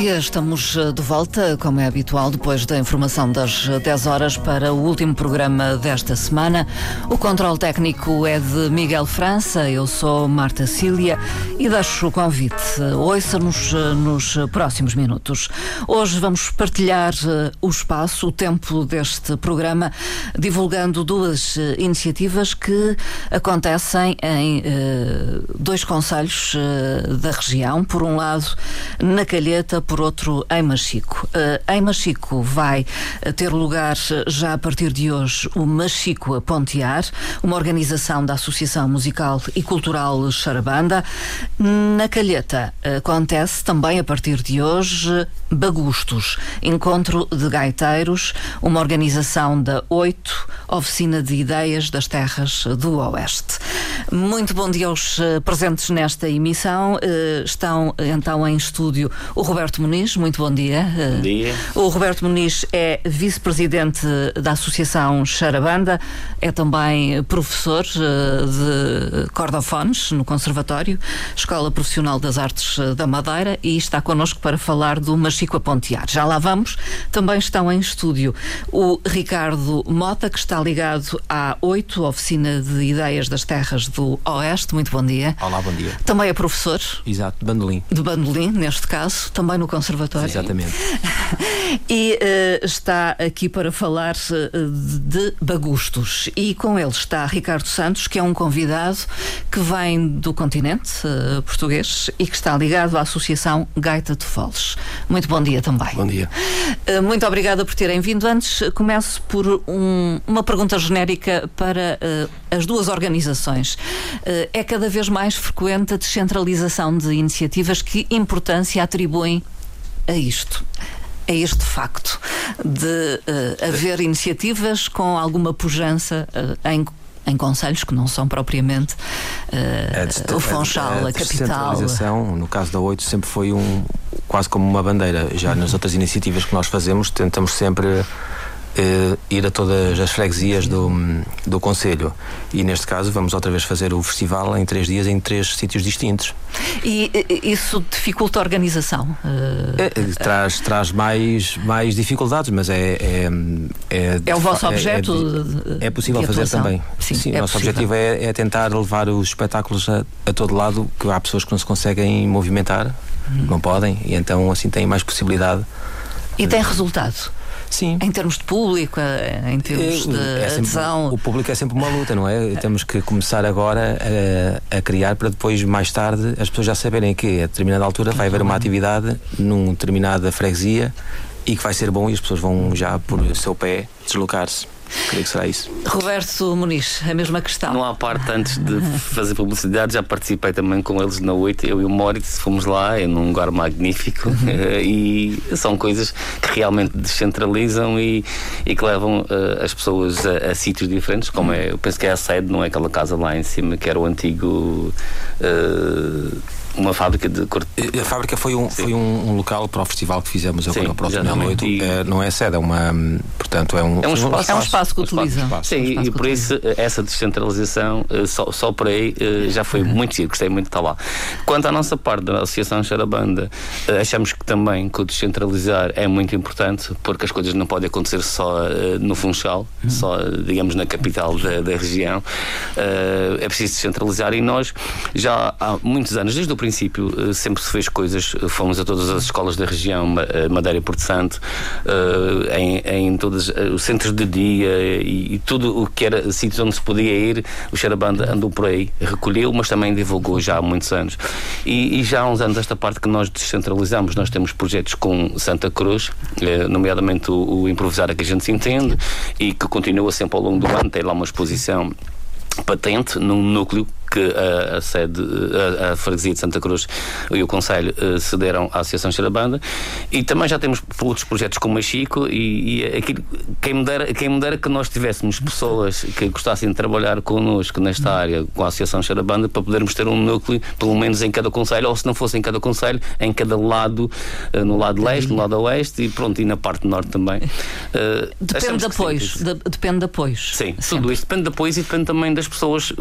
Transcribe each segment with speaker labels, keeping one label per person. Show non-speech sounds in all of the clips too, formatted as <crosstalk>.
Speaker 1: dia, estamos eh, de volta, como é habitual, depois da informação das 10 horas para o último programa desta semana. O controle técnico é de Miguel França, eu sou Marta Cília e deixo o convite. Ouça-nos eh, nos próximos minutos. Hoje vamos partilhar eh, o espaço, o tempo deste programa, divulgando duas iniciativas que acontecem em dois conselhos da região. Por um lado, na Calheta, por outro em Machico. Uh, em Machico vai eh, ter lugar eh, já a partir de hoje o Machico a Pontear, uma organização da Associação Musical e Cultural Charabanda. Na Calheta acontece também a partir de hoje Bagustos, Encontro de Gaiteiros, uma organização da Oito, Oficina de Ideias das Terras do Oeste. Muito bom dia aos presentes nesta emissão. Estão então em estúdio o Roberto Roberto Muniz, muito bom dia.
Speaker 2: Bom dia.
Speaker 1: O Roberto Muniz é vice-presidente da Associação Charabanda, é também professor eh, de cordofones no Conservatório, Escola Profissional das Artes da Madeira e está connosco para falar do Machico a Pontear. Já lá vamos. Também estão em estúdio o Ricardo Mota, que está ligado à 8, Oficina de Ideias das Terras do Oeste. Muito bom dia.
Speaker 3: Olá, bom dia.
Speaker 1: Também é professor.
Speaker 3: Exato, de bandolim.
Speaker 1: De bandolim, neste caso. Também no Conservatório.
Speaker 3: Exatamente. <laughs>
Speaker 1: e uh, está aqui para falar uh, de bagustos. E com ele está Ricardo Santos, que é um convidado que vem do continente uh, português e que está ligado à Associação Gaita de Foles. Muito bom dia também.
Speaker 3: Bom dia.
Speaker 1: muito obrigada por terem vindo. Antes, começo por um, uma pergunta genérica para as duas organizações. é cada vez mais frequente a descentralização de iniciativas. Que importância atribuem a isto a este facto de uh, haver iniciativas com alguma pujança uh, em em conselhos que não são propriamente uh, o Funchal, a, a, a capital.
Speaker 3: A no caso da Oito, sempre foi um quase como uma bandeira. Já nas outras iniciativas que nós fazemos, tentamos sempre uh, ir a todas as freguesias do, do Conselho. E neste caso vamos outra vez fazer o festival em três dias em três sítios distintos.
Speaker 1: E isso dificulta a organização?
Speaker 3: Uh, é, traz traz mais, mais dificuldades, mas é. É,
Speaker 1: é, é o vosso é, objeto?
Speaker 3: É, é possível fazer também. Sim, Sim o nosso possível. objetivo é, é, tentar levar os espetáculos a, a todo lado, que há pessoas que não se conseguem movimentar, hum. não podem, e então assim têm mais possibilidade.
Speaker 1: E tem resultado?
Speaker 3: Sim.
Speaker 1: Em termos de público, eh, em termos é, de é adesão.
Speaker 3: Sempre, o público é sempre uma luta, não é? <laughs> Temos que começar agora a, a, criar para depois, mais tarde, as pessoas já saberem que a determinada altura vai haver uma atividade numa determinada freguesia e que vai ser bom e as pessoas vão já por seu pé deslocar-se. Creio que será isso.
Speaker 1: Roberto Muniz, a mesma questão.
Speaker 2: Não há parte, antes de fazer publicidade, já participei também com eles na 8, eu e o Moritz, fomos lá, é num lugar magnífico uhum. <laughs> e são coisas que realmente descentralizam e, e que levam uh, as pessoas a, a, sítios diferentes, como é, eu penso que é a sede, não é aquela casa lá em cima, que era o antigo. Uh, uma fábrica de cor...
Speaker 3: A fábrica foi um, foi um, um, local para o festival que fizemos agora, o próximo noite. E... É, não é sede, é uma. Portanto, é um,
Speaker 1: é um, espaço, é um espaço que utilizam.
Speaker 2: Sim, um e por isso essa descentralização, eh, só, só por aí, eh, já foi muito giro, gostei muito de estar lá. Quanto à nossa parte da Associação Charabanda, eh, achamos que também que o descentralizar é muito importante, porque as coisas não podem acontecer só no Funchal, uhum. só, digamos, na capital da, da região. É preciso descentralizar e nós já há muitos anos, desde o princípio, eh, sempre se fez coisas, eh, fomos a todas as escolas da região, eh, Madeira e Porto Santo, em, em todos os centros de dia e, e, tudo o que era sítios onde se podia ir, o Xarabanda andou por aí, recolheu, mas também divulgou já há muitos anos. E, e já há uns anos esta parte que nós descentralizamos, nós temos projetos com Santa Cruz, nomeadamente o, o Improvisar a que a gente se entende, e que continua sempre ao longo do ano, tem lá uma exposição patente num núcleo que a, a sede, a, a, freguesia de Santa Cruz e o Conselho uh, cederam à Associação Xerabanda e também já temos outros projetos como a Chico e, e aquilo, quem, me dera, quem me dera que nós tivéssemos pessoas que gostassem de trabalhar connosco nesta área com a Associação Xerabanda para podermos ter um núcleo, pelo menos em cada Conselho, ou se não fosse em cada Conselho, em cada lado, uh, no lado leste, no lado oeste e pronto, e na parte norte também.
Speaker 1: Uh, depende de apoios, de, depende de apoios.
Speaker 2: Sim, Sempre. tudo isso depende de apoios e depende também das pessoas,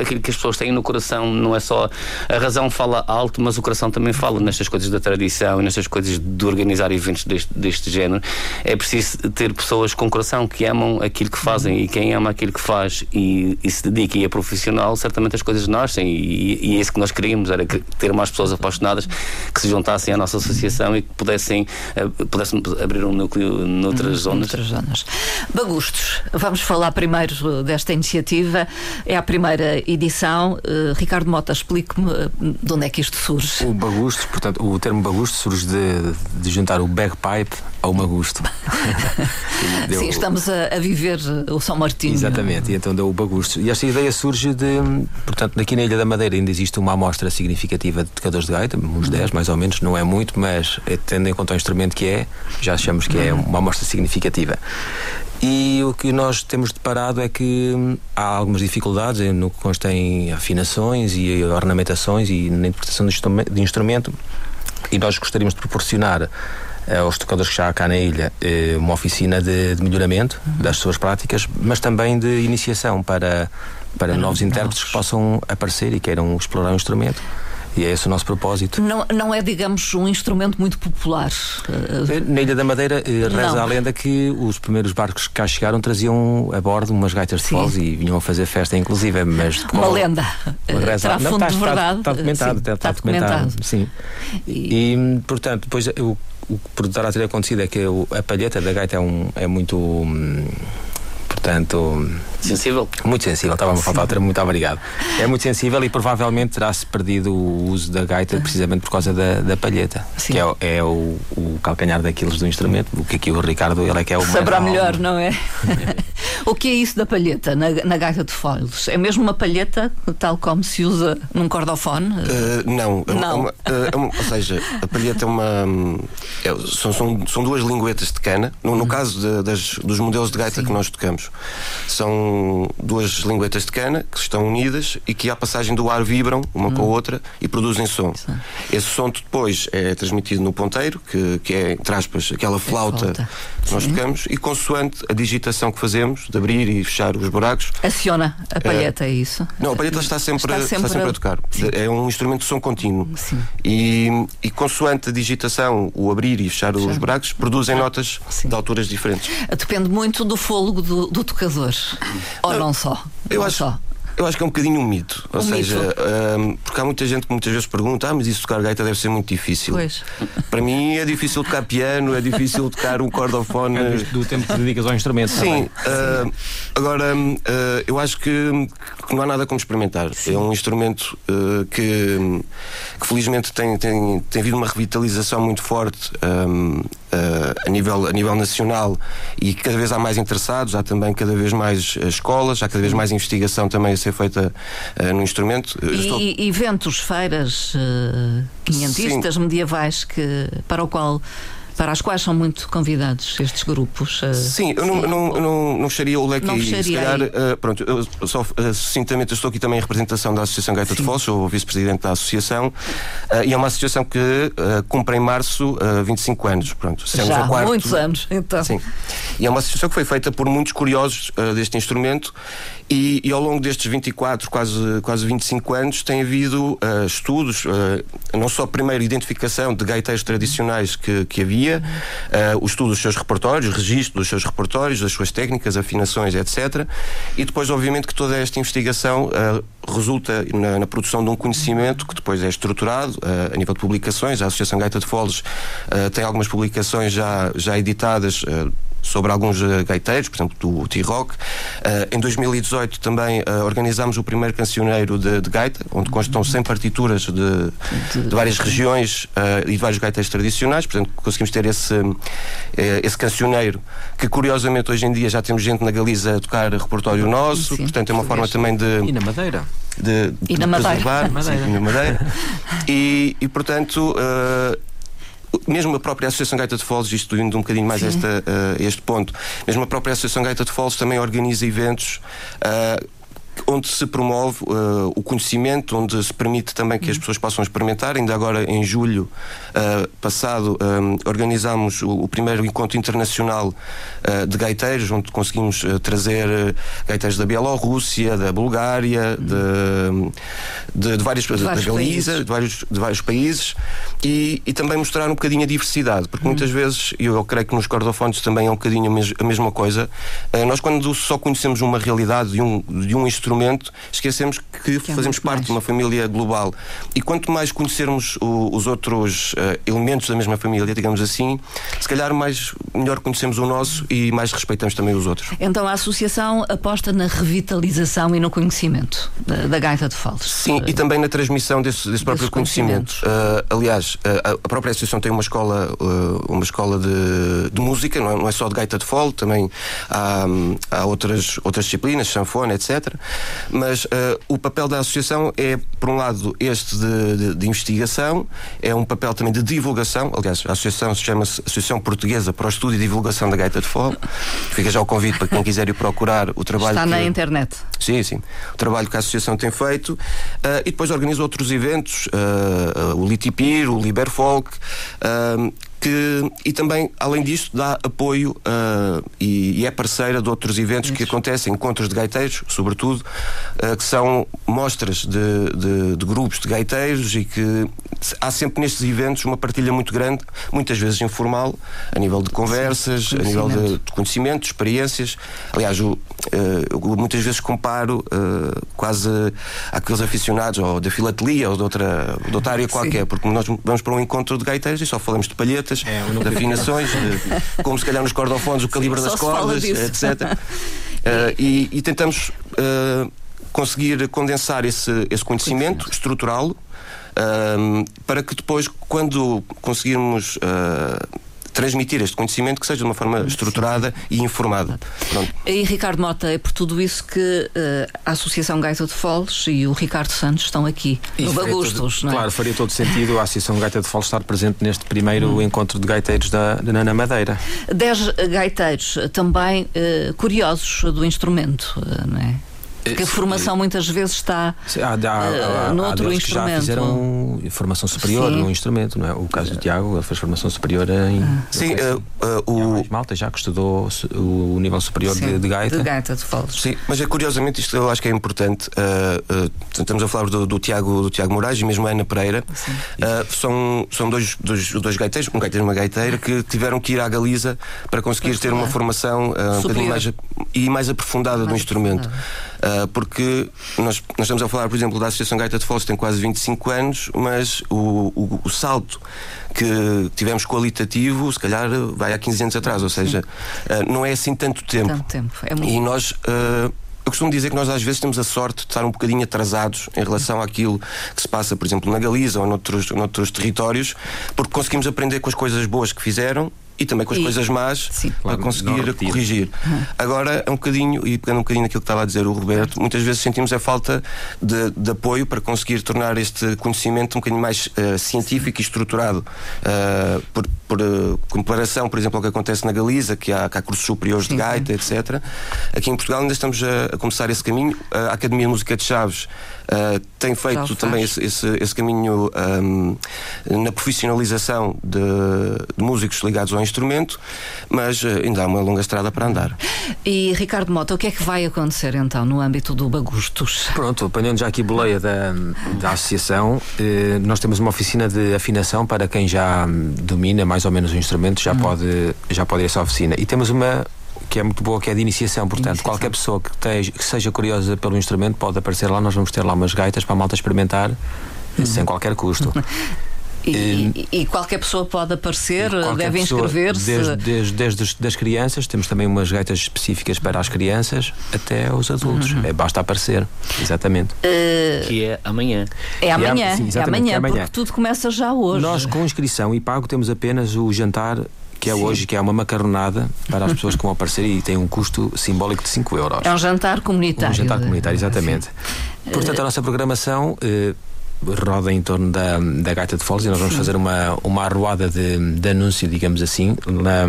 Speaker 2: aquilo que as pessoas têm tem no coração, não é só a razão fala alto, mas o coração também fala nestas coisas da tradição e nestas coisas de organizar eventos deste, deste género. É preciso ter pessoas com coração que amam aquilo que fazem e quem ama aquilo que faz e, e se dedica e é profissional, certamente as coisas nascem e, e, é isso que nós queríamos, era ter mais pessoas apaixonadas que se juntassem à nossa associação e que pudessem, uh, pudessem abrir um núcleo noutras zonas.
Speaker 1: Noutras zonas. Bagustos, vamos falar primeiro desta iniciativa. É a primeira edição. Uh, Ricardo Mota, explique-me uh, de onde é que isto surge.
Speaker 3: O bagusto, portanto, o termo bagusto surge de, de juntar o bagpipe ao magusto. <laughs>
Speaker 1: deu... Sim, estamos a, a, viver o São Martinho.
Speaker 3: Exatamente, e então deu o bagusto. E esta ideia surge de, portanto, aqui na Ilha da Madeira ainda existe uma amostra significativa de tocadores de gaita, uns 10 mais ou menos, não é muito, mas eh, tendo em conta o instrumento que é, já achamos que é uma amostra significativa. E o que nós temos deparado é que há algumas dificuldades no que consta em afinações e ornamentações e na interpretação de instrumento, e nós gostaríamos de proporcionar eh, aos tocadores que já há cá na ilha eh, uma oficina de, de melhoramento uhum. das suas práticas, mas também de iniciação para, para, para novos intérpretes que possam aparecer e queiram explorar o instrumento. E é esse o nosso propósito.
Speaker 1: Não, não é, digamos, um instrumento muito popular.
Speaker 3: Eh, na Ilha da Madeira, eh, reza não. a lenda que os primeiros barcos que cá chegaram traziam a bordo umas gaitas de foles e vinham a fazer festa, inclusive. Mas
Speaker 1: Uma lenda. Reza, Terá fundo
Speaker 3: está,
Speaker 1: de verdade.
Speaker 3: Está, está documentado. Sim, está, está, documentado. documentado. Sim. E, e portanto, depois o, o que poderá ter acontecido é que a palheta da gaita é, um, é muito. Hum, portanto.
Speaker 2: Sensível?
Speaker 3: Muito sensível, estava-me a faltar o termo, muito obrigado. É muito sensível e provavelmente terá-se perdido o uso da gaita precisamente por causa da, da palheta, Sim. que é, é o, o, calcanhar daqueles do instrumento, o que aqui o Ricardo ele é que é o
Speaker 1: Saberá melhor, não é? <laughs> o que é isso da palheta na, na gaita de folhos? É mesmo uma palheta tal como se usa num cordofone?
Speaker 4: Uh, não, é não. Uma, é, é uma, ou seja, a palheta é uma. É, são, são, são duas linguetas de cana. No, no hum. caso de, das, dos modelos de gaita Sim. que nós tocamos, são duas linguetas de cana que estão unidas e que à passagem do ar vibram uma hum. com a hum. outra e produzem som. Sim. Esse som depois é transmitido no ponteiro, que, que é, entre aspas, aquela flauta, flauta. que nós tocamos, e consoante a digitação que fazemos, de abrir e fechar os buracos.
Speaker 1: Aciona a palheta, é, é isso?
Speaker 4: Não, a palheta está sempre, está sempre, está sempre a, a tocar. Sim. É um instrumento de som contínuo. Sim. E, e consoante a digitação, o abrir e fechar os buracos, produzem notas de alturas diferentes.
Speaker 1: Depende muito do fôlego do, do tocador. Ou não, não só?
Speaker 4: Eu
Speaker 1: não
Speaker 4: acho.
Speaker 1: Só.
Speaker 4: Eu acho que é um bocadinho um mito. Ou um seja, mito. Um, porque há muita gente que muitas vezes pergunta: ah, mas isso tocar gaita deve ser muito difícil.
Speaker 1: Pois.
Speaker 4: Para mim é difícil tocar piano, é difícil tocar um cordofone. É
Speaker 3: do tempo que dedicas ao instrumento.
Speaker 4: Sim. Uh, agora, uh, eu acho que, que, não há nada como experimentar. Sim. É um instrumento uh, que, que, felizmente tem, tem, tem havido uma revitalização muito forte. Um, a, nível, a nível nacional e cada vez há mais interessados, há também cada vez mais escolas, há cada vez mais investigação também a ser feita uh, no instrumento.
Speaker 1: E, Estou... eventos, feiras uh, quinhentistas, medievais, que, para o qual para as quais são muito convidados estes grupos.
Speaker 4: Uh, sim, eu não, não, não, não fecharia o leque não aí. Se calhar, uh, pronto, eu só uh, sucintamente estou aqui também em representação da Associação Gaita sim. de Foz, sou vice-presidente da associação, uh, e é uma associação que cumpre em março uh, 25 anos. Pronto,
Speaker 1: Já, quarto, muitos anos, então.
Speaker 4: Sim. E é uma associação que foi feita por muitos curiosos deste instrumento e, e, ao longo destes 24, quase, quase 25 anos, tem havido estudos, não só a primeira identificação de gaiteiros tradicionais que, que havia, uh, o estudo dos seus repertórios, registro dos seus repertórios, das suas técnicas, afinações, etc. E depois, obviamente, que toda esta investigação resulta na, na, produção de um conhecimento que depois é estruturado a nível de publicações. A Associação Gaita de Foles tem algumas publicações já, já editadas sobre alguns uh, gaiteiros, por exemplo, do T-Rock. Uh, em 2018 também uh, organizámos o primeiro cancioneiro de, de, gaita, onde constam 100 partituras de, de várias regiões e de vários gaiteiros tradicionais, portanto conseguimos ter esse, esse cancioneiro, que curiosamente hoje em dia já temos gente na Galiza a tocar repertório nosso, Sim, portanto é uma forma também de...
Speaker 3: E na Madeira.
Speaker 4: De, de, e na Madeira. Sim, na Madeira. <laughs> e, e portanto mesmo a própria Associação Gaita de Foles, isto indo um bocadinho mais a uh, este ponto, mesmo a própria Associação Gaita de Foles também organiza eventos uh, onde se promove uh, o conhecimento, onde se permite também que as pessoas possam experimentar. Ainda agora, em julho uh, passado, um, organizámos o, o, primeiro encontro internacional uh, de gaiteiros, onde conseguimos trazer gaiteiros da Bielorrússia, da Bulgária, de, de, de, vários, de, vários da Galiza, de vários, de vários países, e, e, também mostrar um bocadinho a diversidade, porque muitas vezes, e eu creio que nos cordofones também é um bocadinho a, mes a mesma coisa, nós quando só conhecemos uma realidade de um, de um instrumento, esquecemos que, que fazemos parte mais. de uma família global. E quanto mais conhecermos o, os outros uh, elementos da mesma família, digamos assim, se calhar mais melhor conhecemos o nosso e mais respeitamos também os outros.
Speaker 1: Então a associação aposta na revitalização e no conhecimento da, da gaita de Foles.
Speaker 4: Sim, e também na transmissão desse, desse próprio conhecimento. Uh, aliás, uh, a própria associação tem uma escola, uma escola de, de música, não é, não é, só de gaita de fole, também há, há outras, outras disciplinas, sanfona, etc. Mas uh, o papel da associação é, por um lado, este de, de, de, investigação, é um papel também de divulgação. Aliás, a associação se chama -se Associação Portuguesa para o Estudo e Divulgação da Gaita de Fole. Fica já o convite para quem quiser ir procurar o trabalho.
Speaker 1: Está
Speaker 4: que,
Speaker 1: na internet.
Speaker 4: Sim, sim. O trabalho que a associação tem feito. Uh, e depois organiza outros eventos, uh, o Litipir, o Liberfolk, que, e também, além disso, dá apoio uh, e, e, é parceira de outros eventos Isso. que acontecem, encontros de gaiteiros, sobretudo, uh, que são mostras de, de, de, grupos de gaiteiros e que há sempre nestes eventos uma partilha muito grande, muitas vezes informal, a nível de conversas, Sim, a nível de, de conhecimento, de experiências. Aliás, eu, uh, eu muitas vezes comparo quase àqueles aficionados ou da filatelia ou de outra, de outra área qualquer, Sim. porque nós vamos para um encontro de gaiteiros e só falamos de palhetas é, de afinações, de, <laughs> como se calhar nos cordofones, o calibre das cordas, etc. Uh, <laughs> eh, e, e, tentamos uh, conseguir condensar esse, esse conhecimento, estruturá-lo, uh, para que depois, quando conseguirmos transmitir este conhecimento que seja de uma forma estruturada e informada.
Speaker 1: Pronto. E Ricardo Mota, é por tudo isso que uh, a Associação Gaita de Foles e o Ricardo Santos estão aqui no Bagustos,
Speaker 3: não é? Claro, faria todo sentido a Associação Gaita de Foles estar presente neste primeiro hum. encontro de gaiteiros da, da Nana Madeira.
Speaker 1: Dez gaiteiros também uh, curiosos do instrumento, uh, não é? Porque a formação muitas vezes está há, há, uh, no outro instrumento.
Speaker 3: Que já fizeram formação superior Sim. no instrumento, não é? O caso do Tiago, ele fez formação superior em. Ah.
Speaker 4: Sim, uh, uh,
Speaker 3: o. Malta já que estudou o nível superior de, de, gaita.
Speaker 1: De gaita, de falas.
Speaker 4: Sim, mas é, curiosamente isto eu acho que é importante. Uh, estamos a falar do, do, Tiago, do Tiago Moraes e mesmo a Ana Pereira. são, são dois, dois, dois gaiteiros, um gaiteiro e uma gaiteira, que tiveram que ir à Galiza para conseguir ter uma formação um bocadinho mais, e mais aprofundada mais do instrumento. Uh, porque nós, nós estamos a falar, por exemplo, da Associação Gaita de Foles, tem quase 25 anos, mas o, o, o, salto que tivemos qualitativo, se calhar, vai há 15 anos atrás, ou seja, uh, não é assim tanto tempo.
Speaker 1: Tanto tempo. É muito...
Speaker 4: E nós. Uh, eu costumo dizer que nós às vezes temos a sorte de estar um bocadinho atrasados em relação àquilo que se passa, por exemplo, na Galiza ou noutros, noutros territórios, porque conseguimos aprender com as coisas boas que fizeram e também com as e, coisas más sim, para conseguir corrigir. Uhum. Agora é um bocadinho, e pegando um bocadinho naquilo que estava a dizer o Roberto, muitas vezes sentimos a falta de, de apoio para conseguir tornar este conhecimento um bocadinho mais uh, científico e estruturado. Uh, por, por uh, comparação, por exemplo, ao que acontece na Galiza, que há, que há cursos superiores sim, de gaita, etc. Aqui em Portugal ainda estamos a, a começar esse caminho. A Academia de Música de Chaves Uh, tem feito também esse, esse, esse caminho um, na profissionalização de, de, músicos ligados ao instrumento, mas uh, ainda há uma longa estrada para andar.
Speaker 1: E Ricardo Mota, o que é que vai acontecer então no âmbito do Bagustos?
Speaker 3: Pronto, apanhando já aqui boleia da, da associação, eh, nós temos uma oficina de afinação para quem já domina mais ou menos o instrumento, já, hum. pode, já pode ir a essa oficina. E temos uma que é muito boa, que é de iniciação. Portanto, iniciação. qualquer pessoa que, teja, que, seja curiosa pelo instrumento pode aparecer lá. Nós vamos ter lá umas gaitas para a malta experimentar uhum. sem qualquer custo. <laughs>
Speaker 1: E, e, e, qualquer pessoa pode aparecer, deve inscrever-se.
Speaker 3: Desde, desde, desde as crianças, temos também umas gaitas específicas para as crianças até os adultos. Uhum. É, basta aparecer, exatamente.
Speaker 2: Uh, que é amanhã.
Speaker 1: É amanhã, sim, é, amanhã, é amanhã, porque tudo começa já hoje.
Speaker 3: Nós, com inscrição e pago, temos apenas o jantar que é Sim. hoje, que é uma macarronada para as pessoas que vão aparecer e tem um custo simbólico de 5 euros.
Speaker 1: É um jantar comunitário.
Speaker 3: Um jantar comunitário, exatamente. Sim. Portanto, a nossa programação. Eh, roda em torno da, da Gaita de Foles e nós vamos Sim. fazer uma, uma arruada de, de anúncio, digamos assim, na,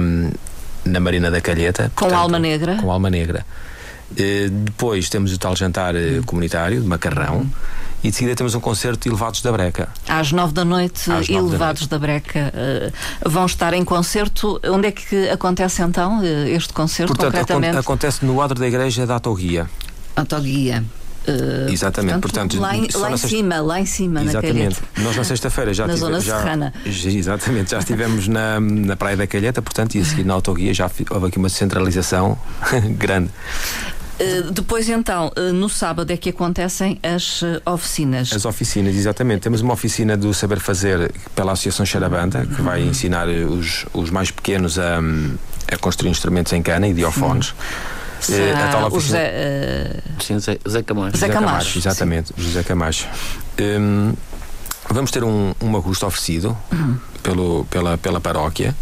Speaker 3: na Marina da Calheta.
Speaker 1: Com portanto, Alma Negra.
Speaker 3: Com Alma Negra. Eh, depois temos o tal jantar eh, comunitário de macarrão. E de seguida temos um concerto de Elevados da Breca.
Speaker 1: Às nove da noite,
Speaker 3: nove da
Speaker 1: Elevados da, Breca eh, vão estar em concerto. Onde é que acontece então este concerto,
Speaker 3: Portanto,
Speaker 1: concretamente?
Speaker 3: acontece no adro da igreja da Autoguia.
Speaker 1: Autoguia. Eh,
Speaker 3: Exatamente, portanto,
Speaker 1: lá em, lá
Speaker 3: na
Speaker 1: em
Speaker 3: sexta-
Speaker 1: cima, lá em cima, na
Speaker 3: Exatamente.
Speaker 1: calheta.
Speaker 3: Nós na sexta-feira já <laughs>
Speaker 1: Na
Speaker 3: tive-
Speaker 1: zona
Speaker 3: já,
Speaker 1: serrana. <laughs>
Speaker 3: Exatamente, já estivemos na, na Praia da Calheta, portanto, e a seguir na autoguia já houve aqui uma centralização <laughs> grande.
Speaker 1: Uh, depois então, uh, no sábado é que acontecem as uh, oficinas.
Speaker 3: As oficinas, exatamente. Temos uma oficina do Saber Fazer pela Associação Xarabanda, que vai ensinar eh, os, os mais pequenos a, a construir instrumentos em cana e diofones. Eh, a tal
Speaker 1: Será o
Speaker 3: oficina-
Speaker 1: José, uh,
Speaker 2: Sim, Zé, Zé Camões.
Speaker 1: Zé Camacho,
Speaker 3: exatamente, José Camacho. Hum, vamos ter um, um agosto oferecido
Speaker 1: Uhum.
Speaker 3: pelo, pela, pela paróquia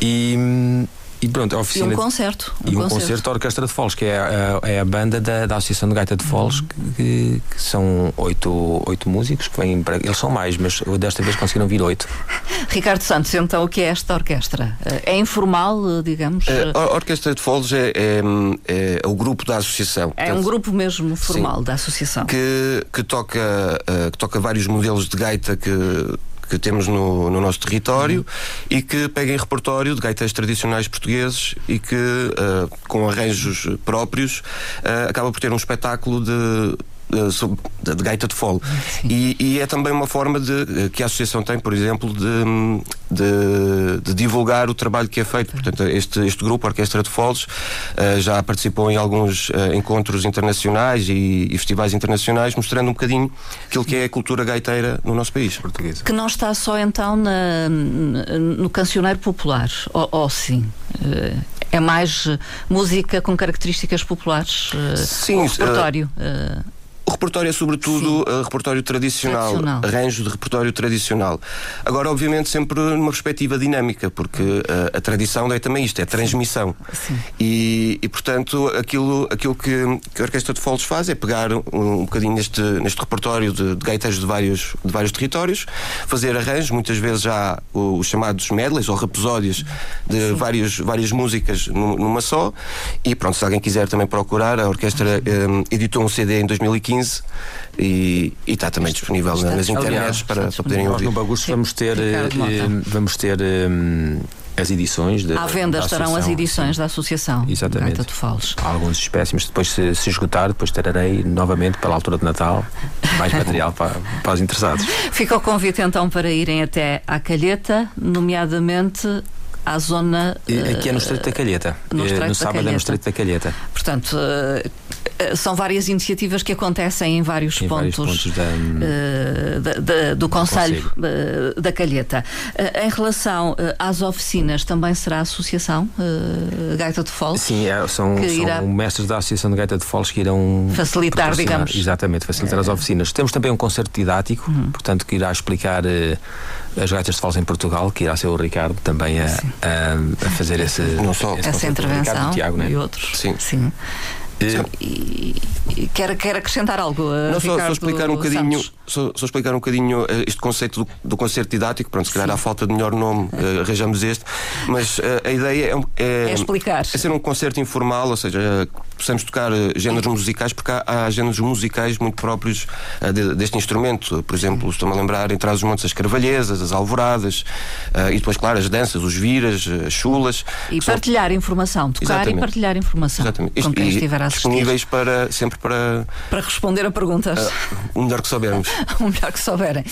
Speaker 3: e, hum, e pronto, a
Speaker 1: e
Speaker 3: oficina.
Speaker 1: um concerto.
Speaker 3: E um concerto da Orquestra de Foles, que é a, é a banda da, da Associação de Gaita de Foles,
Speaker 1: Uhum.
Speaker 3: que, que são oito, oito músicos que vêm para. Eles são mais, mas desta vez conseguiram vir oito. <laughs>
Speaker 1: Ricardo Santos, então o que é esta orquestra? Uh, é informal, uh, digamos?
Speaker 4: Eh, A Orquestra de Foles é, é- é o grupo da associação.
Speaker 1: é um grupo mesmo formal da associação.
Speaker 4: que, que toca, eh, que toca vários modelos de gaita que, que temos no, no nosso território e que pega em repertório de gaitas tradicionais portugueses e que, eh, com arranjos próprios, eh, acaba por ter um espetáculo de. De- sob- de, de gaita de fole e, e é também uma forma de, eh, que a associação tem, por exemplo, de, de, de divulgar o trabalho que é feito. Portanto, este, este grupo, a Orquestra de Foles, eh, já participou em alguns eh, encontros internacionais e, e festivais internacionais, mostrando um bocadinho aquilo que é a cultura gaiteira no nosso país.
Speaker 3: Portuguesa.
Speaker 1: Que não está só então na- no cancioneiro popular, ou, ou sim? Uh, é mais música com características populares?
Speaker 4: Sim,
Speaker 1: o
Speaker 4: uh,
Speaker 1: repertório?
Speaker 4: O repertório é sobretudo uh, repertório tradicional,
Speaker 1: Tradicional.
Speaker 4: arranjo de repertório tradicional. Agora, obviamente, sempre numa perspectiva dinâmica, porque uh, a tradição é também isto, é transmissão.
Speaker 1: Sim.
Speaker 4: E, e, portanto, aquilo, aquilo que, que a Orquestra de Foles faz é pegar um, um bocadinho neste, neste repertório de, de gaiteiros de vários, de vários territórios, fazer arranjos, muitas vezes já os chamados medleys ou rapsódios de vários, várias músicas nu- numa só. E pronto, se alguém quiser também procurar, a Orquestra um, editou um CD em 2015 e, e está também disponível
Speaker 1: está
Speaker 4: nas internets para, para poderem
Speaker 3: Nós
Speaker 4: ouvir.
Speaker 3: no Bagusto vamos ter, eh, vamos ter eh, as edições. De,
Speaker 1: À venda
Speaker 3: da
Speaker 1: estarão as edições da Associação
Speaker 3: Exatamente.
Speaker 1: Foles.
Speaker 3: Há alguns espécimes. Depois, se, se esgotar, depois trarei novamente para a altura de Natal mais material <laughs> para, para os interessados.
Speaker 1: Fica o convite então para irem até à Calheta, nomeadamente à zona.
Speaker 3: E Aqui é no Estreito da Calheta.
Speaker 1: no
Speaker 3: Eh,
Speaker 1: Estreito da
Speaker 3: no sábado é
Speaker 1: Calheta.
Speaker 3: no Estreito da Calheta.
Speaker 1: Portanto, são várias iniciativas que acontecem em vários
Speaker 3: Em vários
Speaker 1: pontos,
Speaker 3: pontos da-
Speaker 1: eh, da- da- do Conselho
Speaker 3: Conselho.
Speaker 1: eh, da Calheta. Eh, em relação eh, às oficinas, também será a Associação eh, Gaita de Foles?
Speaker 3: Sim, é, são, são
Speaker 1: irá-
Speaker 3: mestres da Associação de Gaita de Foles que irão
Speaker 1: Facilitar, digamos.
Speaker 3: Exatamente, facilitar as oficinas. Temos também um concerto didático,
Speaker 1: Uhum.
Speaker 3: portanto, que irá explicar eh, as gaitas de Foles em Portugal, que irá ser o Ricardo também a, a- a fazer esse,
Speaker 4: Não só.
Speaker 3: esse
Speaker 1: Essa intervenção
Speaker 3: Ricardo e o Tiago, né?
Speaker 1: e outros.
Speaker 4: Sim.
Speaker 3: Eh,
Speaker 1: E, e quer, quer acrescentar algo? eh,
Speaker 4: Não, só, só explicar um bocadinho, só, só explicar um bocadinho eh, este conceito do, do concerto didático. Pronto, se calhar à falta de melhor nome eh, arranjamos este, mas a ideia é, é,
Speaker 1: É explicar.
Speaker 4: é ser um concerto informal, ou seja, possamos tocar géneros musicais, porque há, há géneros musicais muito próprios eh, de- deste instrumento. Por exemplo, estou-me a lembrar em Trás os Montes as Carvalhesas, as Alvoradas, e depois, claro, as danças, os viras, as chulas.
Speaker 1: E
Speaker 4: que são-
Speaker 1: partilhar informação, tocar
Speaker 4: Exatamente.
Speaker 1: e partilhar informação
Speaker 4: Exatamente.
Speaker 1: com quem estiver a assistir.
Speaker 4: disponíveis para, sempre para
Speaker 1: Para responder a perguntas.
Speaker 4: o melhor que soubermos. <laughs>
Speaker 1: o melhor que souberem.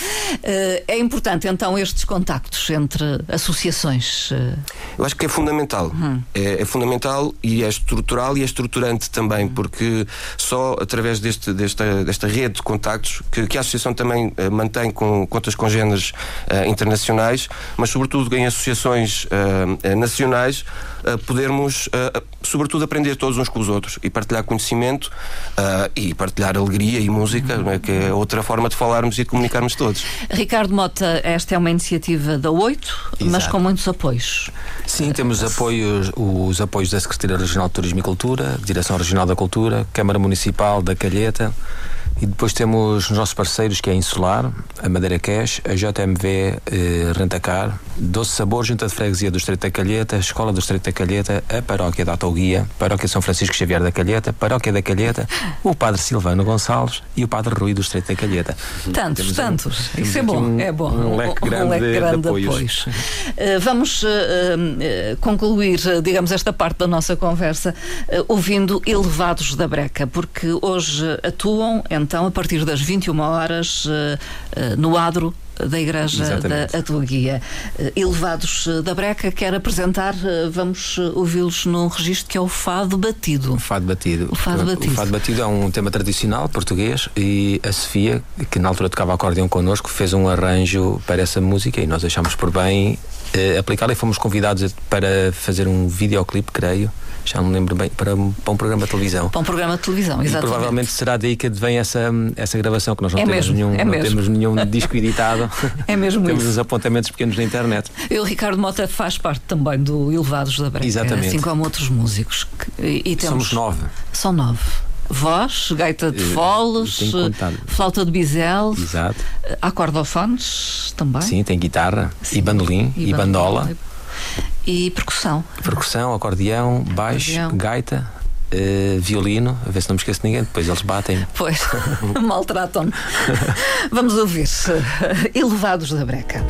Speaker 1: Eh, é importante então estes contactos entre associações. eh,
Speaker 4: Eu acho que é fundamental. É, é fundamental e é estrutural e é estruturante também, porque só através deste, desta, desta rede de contactos que, que a Associação também eh, mantém com contas eh, internacionais, mas sobretudo em associações nacionais, podermos, sobretudo, aprender todos uns com os outros e partilhar conhecimento eh, e partilhar alegria e música, não é? que é outra forma de falarmos e de comunicarmos todos.
Speaker 1: Ricardo Mota, esta é uma iniciativa da Oito, mas com muitos apoios.
Speaker 3: Sim, temos apoios, os apoios da Secretaria Regional de Turismo e Cultura, Direção Regional da Cultura, Câmara Municipal da Calheta e depois temos os nossos parceiros que é a Insular, a Madeira Cash, a JMV eh, Rentacar, Doce Sabor, Junta de Freguesia do Estreito da Calheta, Escola do Estreito da Calheta, a Paróquia da Autoguia, Paróquia São Francisco Xavier da Calheta Paróquia da Calheta, o Padre Silvano Gonçalves e o Padre Rui do Estreito da Calheta.
Speaker 1: Tantos,
Speaker 3: Temos um-
Speaker 1: tantos.
Speaker 3: temos
Speaker 1: Isso é bom,
Speaker 3: um-
Speaker 1: é bom.
Speaker 3: um leque grande de- de
Speaker 1: grande
Speaker 3: apoios.
Speaker 1: Eh, Vamos eh, eh, concluir, digamos, esta parte da nossa conversa ouvindo Elevados da Breca, porque hoje atuam, então, a partir das 21 horas, eh, eh, no adro da Igreja
Speaker 3: Exatamente.
Speaker 1: da Atuaguia. Eh, Elevados da Breca quer apresentar, vamos ouvi-los num registro que é o Fado Batido.
Speaker 3: O fado batido.
Speaker 1: O fado batido.
Speaker 3: O fado batido é um tema tradicional português e a Sofia, que na altura tocava acordeão connosco, fez um arranjo para essa música e nós achamos por bem eh, aplicá-la e fomos convidados para fazer um videoclipe, creio, já não me lembro bem, para, um- para um programa de televisão.
Speaker 1: Para um programa de televisão,
Speaker 3: E
Speaker 1: exatamente.
Speaker 3: provavelmente será daí que vem essa, essa gravação, que nós não,
Speaker 1: É
Speaker 3: temos,
Speaker 1: mesmo,
Speaker 3: nenhum,
Speaker 1: é
Speaker 3: não
Speaker 1: mesmo.
Speaker 3: temos nenhum <laughs> disco editado.
Speaker 1: É mesmo
Speaker 3: temos
Speaker 1: isso.
Speaker 3: uns apontamentos pequenos na internet.
Speaker 1: E o Ricardo Mota faz parte também do Elevados da Breca,
Speaker 3: Exatamente.
Speaker 1: assim como outros músicos. que- e, e temos,
Speaker 3: Somos nove.
Speaker 1: São nove. Voz, gaita de
Speaker 3: Eh,
Speaker 1: foles,
Speaker 3: contado.
Speaker 1: flauta de bisel,
Speaker 3: Exato.
Speaker 1: acordofones também.
Speaker 3: Sim, tem guitarra e bandolim e,
Speaker 1: bandola.
Speaker 3: bandola.
Speaker 1: E percussão.
Speaker 3: Percussão, acordeão, baixo,
Speaker 1: Acordeão.
Speaker 3: gaita, eh, violino, a ver se não me esqueço de ninguém, depois eles batem. <laughs>
Speaker 1: Pois, maltratam-me. <laughs> Vamos ouvir Elevados da Breca.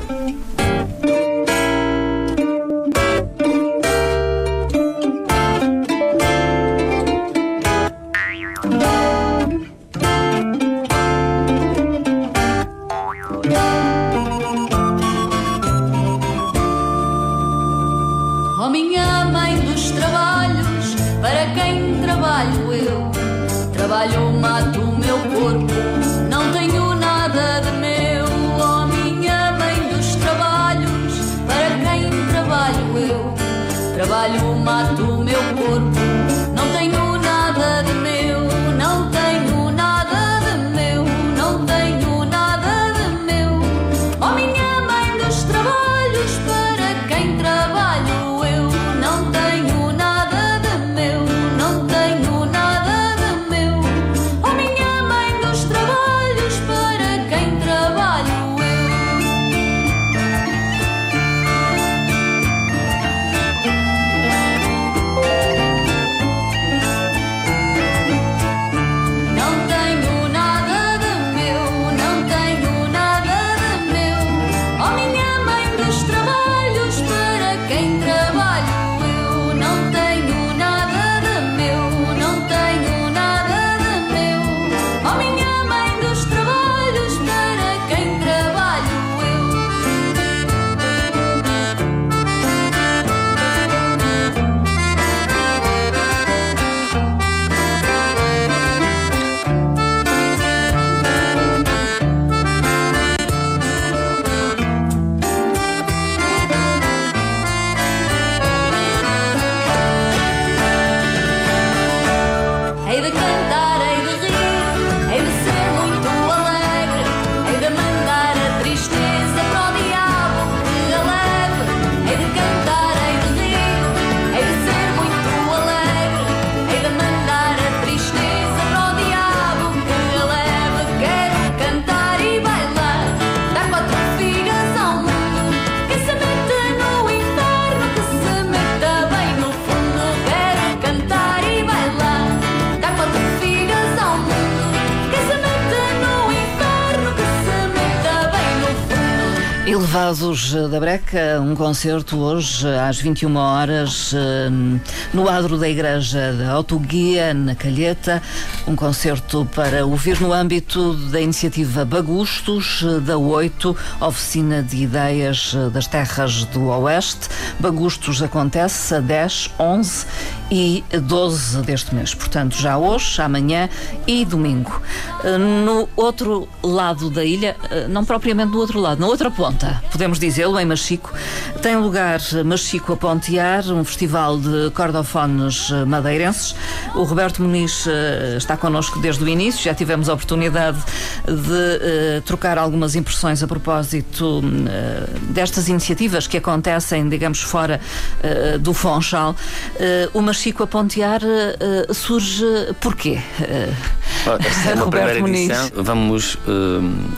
Speaker 1: Elevados da Breca, um concerto hoje às 21 horas eh, no adro da Igreja da Autoguia, na Calheta. Um concerto para ouvir no âmbito da iniciativa Bagustos, da 8, Oficina de Ideias eh, das Terras do Oeste. Bagustos acontece a 10, 11 e 12 deste mês. Portanto, já hoje, amanhã e domingo. Eh, No outro lado da ilha, eh, não propriamente no outro lado, na outra ponta, podemos dizê-lo, em Machico, tem lugar Machico a Pontear, um festival de cordofones madeirenses. O Roberto Muniz eh, está connosco desde o início, já tivemos a oportunidade de eh, trocar algumas impressões a propósito eh, destas iniciativas que acontecem, digamos, fora do Fonchal. O Machico a Pontear surge porquê?
Speaker 2: Esta é <laughs> uma
Speaker 1: Roberto
Speaker 2: primeira
Speaker 1: Muniz.
Speaker 2: edição. Vamos.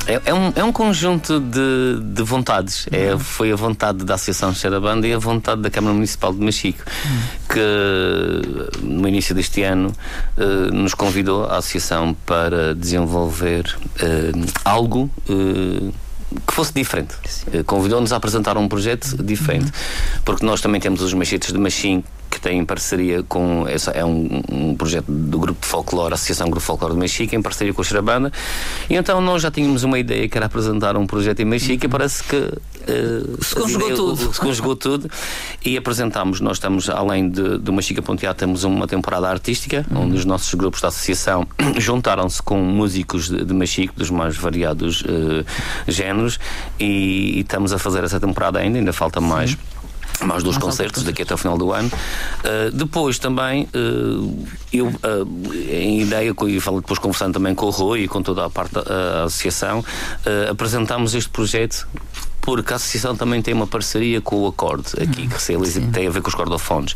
Speaker 2: é, é um, é um conjunto de, de vontades. É, foi a vontade da Associação Associação Xerabanda e a vontade da Câmara Municipal de Machico, que no início deste ano eh, nos convidou a Associação para desenvolver eh, algo eh, que fosse diferente. Convidou-nos a apresentar um projeto diferente, porque nós também temos os machetes de Machim que têm parceria com essa é um, um projeto do grupo de folclore, a Associação Grupo Folclore de Mexica, em parceria com a Xerabanda. E então nós já tínhamos uma ideia que era apresentar um projeto em Mexica e parece que eh,
Speaker 1: Se conjugou
Speaker 2: as ideias-
Speaker 1: tudo.
Speaker 2: se conjugou tudo e apresentámos. Nós estamos, além de, do Machica Ponteado, temos uma temporada artística, onde os nossos grupos da associação <clears throat> juntaram-se com músicos de, de Machico, dos mais variados eh, géneros, e, e estamos a fazer essa temporada ainda, ainda falta mais. Mais dois
Speaker 1: Mais
Speaker 2: concertos daqui até o final do ano. Uh, depois também, uh, eu, uh, em ideia, e falo depois conversando também com o Rui e com toda a parte da associação, apresentámos este projeto porque a associação também tem uma parceria com o Acorde aqui, que se realiza, tem a ver com os cordofones.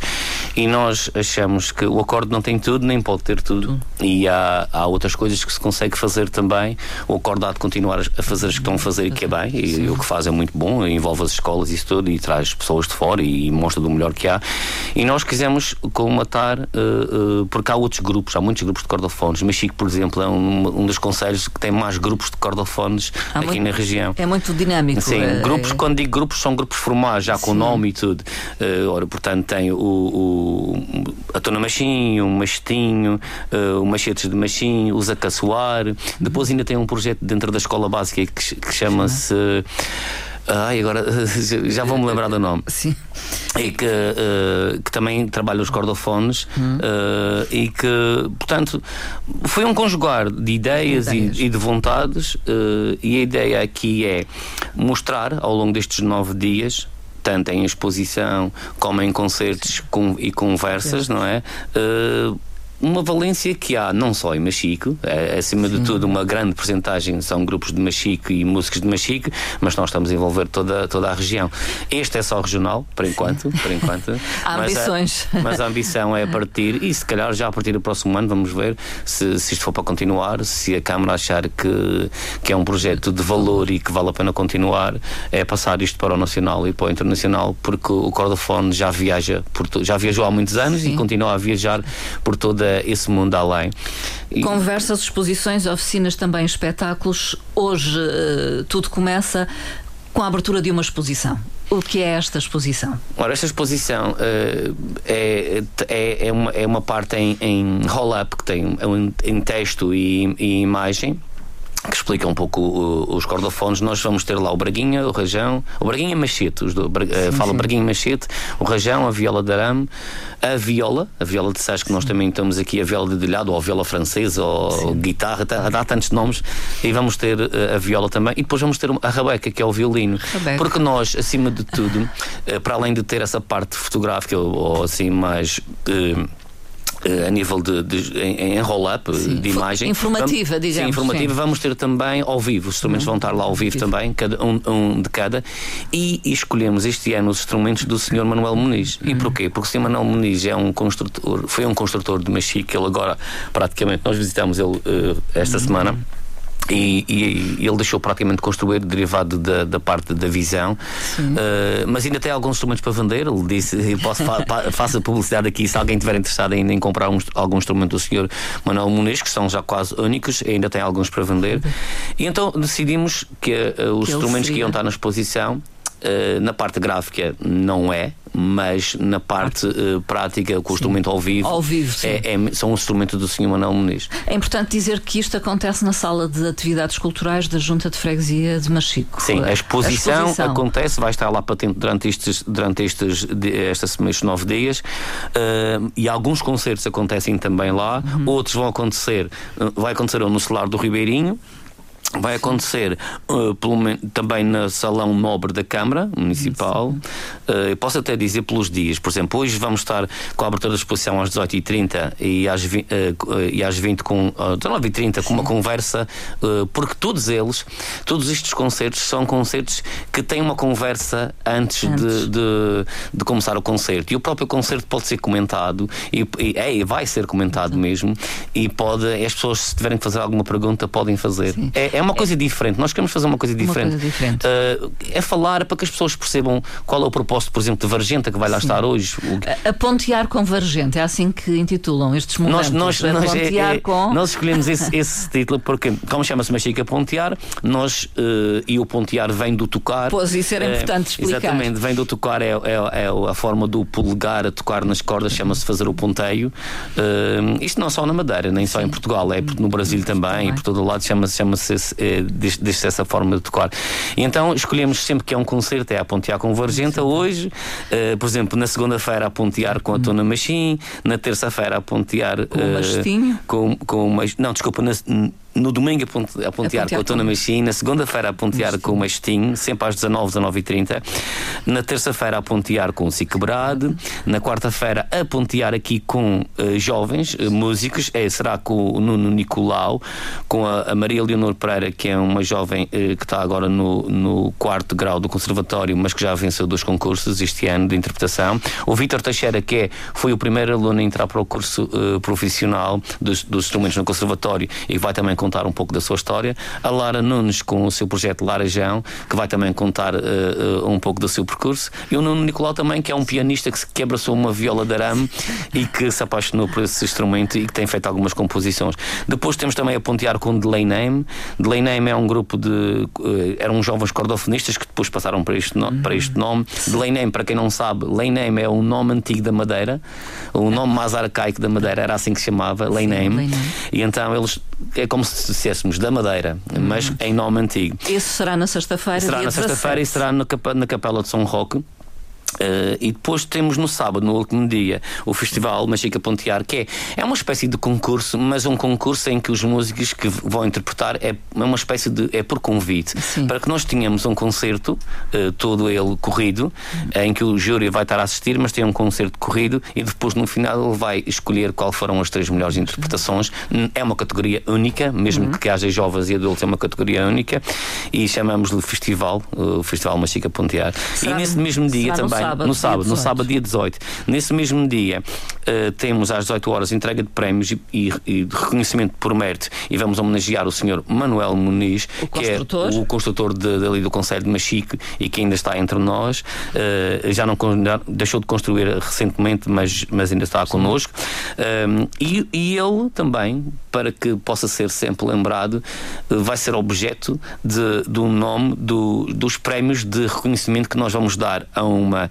Speaker 2: E nós achamos que o Acorde não tem tudo, nem pode ter tudo. E há, há outras coisas que se consegue fazer também. O Acorde há de continuar a fazer as que estão a fazer e que é bem, e, o que faz é muito bom, envolve as escolas e isso tudo, e traz pessoas de fora e mostra do melhor que há. E nós quisemos colmatar, eh, eh, porque há outros grupos, há muitos grupos de cordofones. Mexico, por exemplo, é um, um dos conselhos que tem mais grupos de cordofones
Speaker 1: Há
Speaker 2: aqui
Speaker 1: muito-
Speaker 2: na região.
Speaker 1: É muito dinâmico.
Speaker 2: Sim,
Speaker 1: é-
Speaker 2: grupos, quando digo grupos, são grupos formados, já com
Speaker 1: Sim.
Speaker 2: nome e tudo. Eh, ora, portanto, tem o, o, a Tona Machinho, o Mastinho, eh, o Machetes de Machinho, o Zacaçoar. Depois ainda tem um projeto dentro da escola básica que, que chama-se. Ai, agora <laughs> já vou-me lembrar do nome.
Speaker 1: Sim.
Speaker 2: E que, eh, que também trabalha os cordofones eh, e que, portanto, foi um conjugar de ideias, e-
Speaker 1: Ideias.
Speaker 2: E, de vontades. eh, e a ideia aqui é mostrar ao longo destes nove dias. Tanto em exposição como em concertos com- e conversas, não é? Eh, uma valência que há não só em Machico, é, acima de tudo uma grande porcentagem são grupos de Machico e músicos de Machico, mas nós estamos a envolver toda, toda a região. Este é só regional, por enquanto, por enquanto. <laughs>
Speaker 1: Há
Speaker 2: Mas a-
Speaker 1: ambições. <laughs>
Speaker 2: mas a ambição é a partir, e se calhar já a partir do próximo ano, vamos ver se, se isto for para continuar, se a Câmara achar que, que é um projeto de valor e que vale a pena continuar, é passar isto para o Nacional e para o Internacional, porque o Cordofone já viaja, por já viajou há muitos anos
Speaker 1: Sim.
Speaker 2: e continua a viajar por todo esse mundo além.
Speaker 1: Conversas, exposições, oficinas, também espetáculos. Hoje eh, tudo começa com a abertura de uma exposição. O que é esta exposição?
Speaker 2: Ora, esta exposição eh, é, é, é, uma, é uma parte em, em roll-up que tem um, em texto e, e imagem. Que explica um pouco os cordofones. Nós vamos ter lá o Braguinha, o Rajão, o Braguinha Machete, os do, Bra- eh, fala Braguinha Machete, o Rajão, a viola de arame, a viola, a viola de Sás, que nós também temos aqui, a viola de dedilhado, ou a viola francesa, ou guitarra, tá- dá tantos nomes, e vamos ter eh, a viola também, e depois vamos ter a rabeca, que é o violino.
Speaker 1: Rabeca.
Speaker 2: Porque nós, acima de tudo, eh, para além de ter essa parte fotográfica ou, ou assim mais. eh, a nível de, de- em, em roll-up eh, de imagem
Speaker 1: informativa,
Speaker 2: vamos,
Speaker 1: digamos,
Speaker 2: sim, informativa
Speaker 1: sim.
Speaker 2: vamos ter também ao vivo os instrumentos vão estar lá ao vivo também cada, um, um de cada e, escolhemos este ano os instrumentos do Sr. Manuel Muniz e porquê? porque o Sr. Manuel Muniz é um construtor foi um construtor de Machique ele agora praticamente nós visitamos ele eh, esta semana e, e- e ele deixou praticamente construir derivado da, da parte da visão. Uh, mas ainda tem alguns instrumentos para vender. Ele disse, posso fa faça publicidade aqui. Se alguém estiver interessado ainda em comprar um, algum instrumento do senhor Manuel Muniz que são já quase únicos ainda tem alguns para vender. E então decidimos que uh, os
Speaker 1: Que
Speaker 2: instrumentos que iam estar na exposição Uh, na parte gráfica não é, mas na parte uh, prática, com o instrumento ao vivo,
Speaker 1: Ao vivo,
Speaker 2: é, é- são os instrumentos do Sr. Manuel Muniz.
Speaker 1: É importante dizer que isto acontece na sala de atividades culturais da Junta de Freguesia de Machico.
Speaker 2: Sim, a exposição,
Speaker 1: A exposição.
Speaker 2: acontece, vai estar lá patente durante estes, durante estes, semana, estes nove dias eh, e alguns concertos acontecem também lá,
Speaker 1: Uhum.
Speaker 2: outros vão acontecer, eh, vai acontecer um no Celar do Ribeirinho. Vai acontecer eh, pelo também na Salão Nobre da Câmara Municipal. Eh, eu posso até dizer pelos dias. Por exemplo, hoje vamos estar com a abertura da exposição às 18h30 e às, eh, e às 20 com, uh, 19h30 com uma conversa, porque todos eles, todos estes concertos são concertos que têm uma conversa antes,
Speaker 1: Antes.
Speaker 2: De, de, de começar o concerto. E o próprio concerto pode ser comentado e, e é, vai ser comentado mesmo. E pode, as pessoas, se tiverem que fazer alguma pergunta, podem fazer. É, é uma coisa diferente. Nós queremos fazer uma coisa diferente.
Speaker 1: Uma coisa diferente.
Speaker 2: Uh, é falar para que as pessoas percebam qual é o propósito, por exemplo, de Vargenta que vai lá Sim. estar hoje.
Speaker 1: A, a pontear com Vargenta, é assim que intitulam estes momentos.
Speaker 2: Nós, nós, nós, é, é, com... nós escolhemos esse, <laughs> esse, título porque, como chama-se Machica Pontear, nós uh, e o pontear vem do tocar.
Speaker 1: Pois, isso era importante explicar.
Speaker 2: Exatamente, vem do tocar, é, é, é a forma do polegar a tocar nas cordas, chama-se fazer o ponteio. Uh, isto não só na Madeira, nem só em Portugal, é no Brasil também, também. e por todo o lado chama-se chama é, essa forma de tocar. E então escolhemos sempre que é um concerto, é a pontear com Vargenta hoje, uh, por exemplo, na segunda-feira a pontear com a Tona Machine, na terça-feira a pontear
Speaker 1: com o Mastinho.
Speaker 2: Com, com, não, desculpa, na, no domingo a, ponte, a pontear, com a Tona Machine, na segunda-feira a pontear com o Mastim, sempre às 19, 19 h 30 na terça-feira a pontear com o Ciquebrade, na quarta-feira a pontear aqui com uh, jovens uh, músicos, é, será com o Nuno Nicolau, com a, a Maria Leonor Pereira, que é uma jovem uh, que está agora no, no quarto grau do Conservatório, mas que já venceu dois concursos este ano de interpretação, o Vítor Teixeira, que é, foi o primeiro aluno a entrar para o curso profissional dos, dos instrumentos no Conservatório e vai também com contar um pouco da sua história. A Lara Nunes com o seu projeto Larajão, que vai também contar uh, uh, um pouco do seu percurso. E o Nuno Nicolau também, que é um pianista que, que abraçou uma viola de arame e que se apaixonou por esse instrumento e que tem feito algumas composições. Depois temos também a pontear com Delay Name. Delay Name é um grupo de. Uh, eram jovens cordofonistas que depois passaram para este, no, para este nome. Delay Name, para quem não sabe, Lay Name é o nome antigo da Madeira, o nome mais arcaico da Madeira, era assim que se chamava, Lay Name. E então eles. É como se se disséssemos da Madeira, mas em nome antigo.
Speaker 1: Esse será na sexta-feira?
Speaker 2: Será na sexta-feira e será na Capela de São Roque. Uh, e depois temos no sábado, no último dia, o Festival Machica Pontear, que é, é uma espécie de concurso, mas um concurso em que os músicos que vão interpretar é, é uma espécie de. é por convite. Sim. Para que nós tenhamos um concerto, uh, todo ele corrido, uh, em que o júri vai estar a assistir, mas tem um concerto corrido e depois no final ele vai escolher qual foram as três melhores interpretações. É uma categoria única, mesmo uhum. que haja jovens e adultos, é uma categoria única e chamamos-lhe Festival, o Festival Machica Pontear. Será, e nesse mesmo dia também sábado, no sábado, no sábado, dia 18. Nesse mesmo dia, uh, temos às 18 horas entrega de prémios e, e, e, de reconhecimento por mérito e vamos homenagear o senhor Manuel Muniz,
Speaker 1: o
Speaker 2: que é o construtor de, dali do Conselho de Machique e que ainda está entre nós. Uh, já não já deixou de construir recentemente, mas, mas ainda está Sim. connosco. Uh, e, e ele também, para que possa ser sempre lembrado, vai ser objeto de, do nome do, dos prémios de reconhecimento que nós vamos dar a uma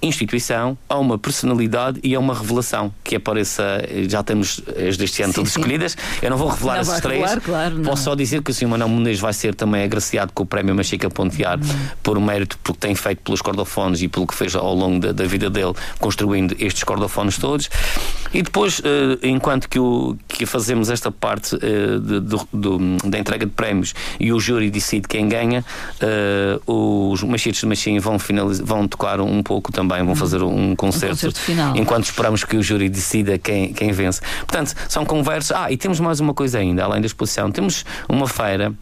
Speaker 2: instituição, a uma personalidade e a uma revelação que apareça. Já temos as deste ano sim, todas sim. escolhidas. Eu não vou revelar não as três.
Speaker 1: Revelar, claro,
Speaker 2: Posso só dizer que o Sr. Manuel Muniz vai ser também agraciado com o Prémio Machica Pontear hum. por mérito porque tem feito pelos cordofones e pelo que fez ao longo da, da vida dele, construindo estes cordofones todos. E depois, eh, enquanto que, o, que fazemos esta parte eh, de, de, de, da entrega de prémios e o júri decide quem ganha, eh, os Machitos de Machine vão, vão tocar um pouco também também vão fazer um concerto, um
Speaker 1: concerto final.
Speaker 2: enquanto esperamos que o júri decida quem, quem vence. Portanto, são conversas. Ah, e temos mais uma coisa ainda, além da exposição. Temos uma feira